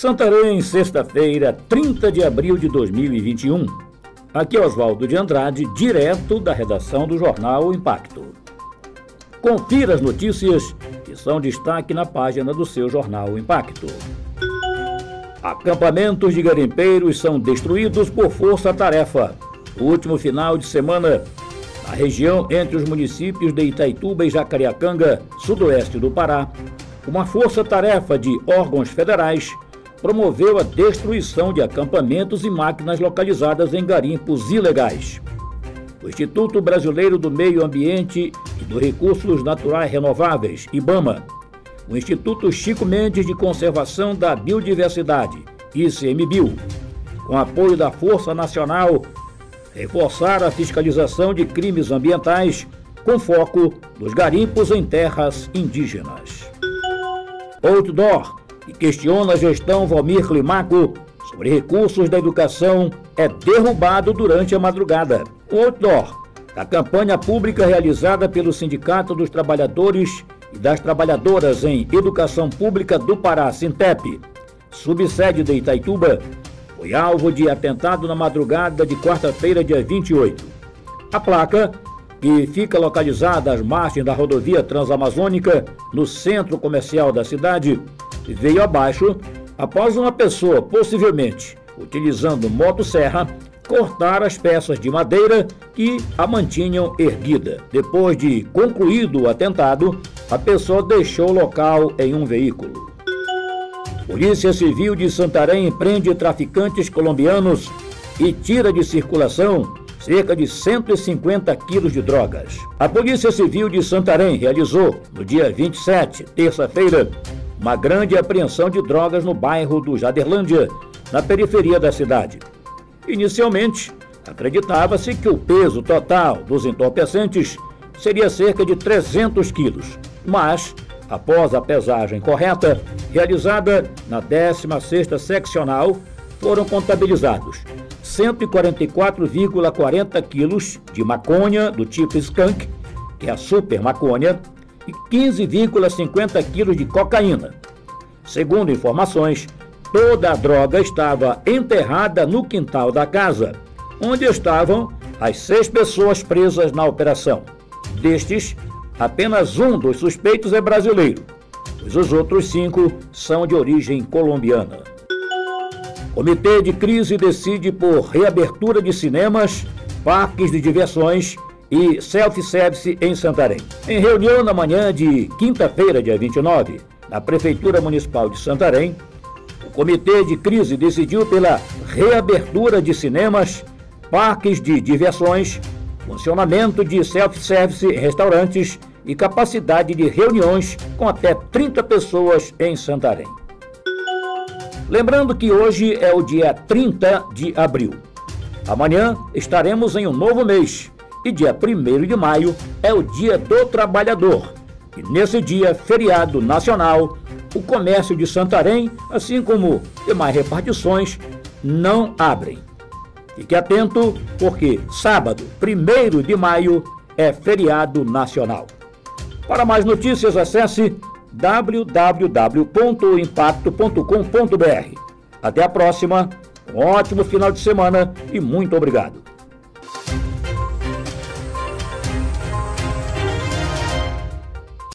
Santarém, sexta-feira, 30 de abril de 2021. Aqui é Oswaldo de Andrade, direto da redação do jornal Impacto. Confira as notícias que são destaque na página do seu jornal Impacto. Acampamentos de garimpeiros são destruídos por força-tarefa. Último final de semana, na região entre os municípios de Itaituba e Jacareacanga, sudoeste do Pará, uma força-tarefa de órgãos federais promoveu a destruição de acampamentos e máquinas localizadas em garimpos ilegais. O Instituto Brasileiro do Meio Ambiente e dos Recursos Naturais Renováveis, IBAMA, o Instituto Chico Mendes de Conservação da Biodiversidade, ICMBio, com apoio da Força Nacional, reforçaram a fiscalização de crimes ambientais com foco nos garimpos em terras indígenas. Outdoor que questiona a gestão Valmir Climaco sobre recursos da educação é derrubado durante a madrugada. O outdoor da campanha pública realizada pelo Sindicato dos Trabalhadores e das Trabalhadoras em Educação Pública do Pará, Sintep, subsede de Itaituba, foi alvo de atentado na madrugada de quarta-feira, dia 28. A placa, que fica localizada às margens da rodovia Transamazônica, no centro comercial da cidade, veio abaixo após uma pessoa, possivelmente utilizando motosserra, cortar as peças de madeira que a mantinham erguida. Depois de concluído o atentado, a pessoa deixou o local em um veículo. Polícia Civil de Santarém prende traficantes colombianos e tira de circulação cerca de 150 quilos de drogas. A Polícia Civil de Santarém realizou, no dia 27, terça-feira, uma grande apreensão de drogas no bairro do Jaderlândia, na periferia da cidade. Inicialmente, acreditava-se que o peso total dos entorpecentes seria cerca de 300 quilos, mas, após a pesagem correta, realizada na 16ª seccional, foram contabilizados 144,40 quilos de maconha do tipo skunk, que é a super maconha, 15,50 quilos de cocaína. Segundo informações, toda a droga estava enterrada no quintal da casa, onde estavam as seis pessoas presas na operação. Destes, apenas um dos suspeitos é brasileiro, pois os outros cinco são de origem colombiana. Comitê de crise decide por reabertura de cinemas, parques de diversões e self-service em Santarém. Em reunião na manhã de quinta-feira, dia 29, na Prefeitura Municipal de Santarém, o Comitê de Crise decidiu pela reabertura de cinemas, parques de diversões, funcionamento de self-service em restaurantes e capacidade de reuniões com até 30 pessoas em Santarém. Lembrando que hoje é o dia 30 de abril. Amanhã estaremos em um novo mês e dia 1 de maio é o Dia do Trabalhador. E nesse dia, feriado nacional, o comércio de Santarém, assim como demais repartições, não abrem. Fique atento, porque sábado, 1 de maio, é feriado nacional. Para mais notícias, acesse www.impacto.com.br. Até a próxima, um ótimo final de semana e muito obrigado.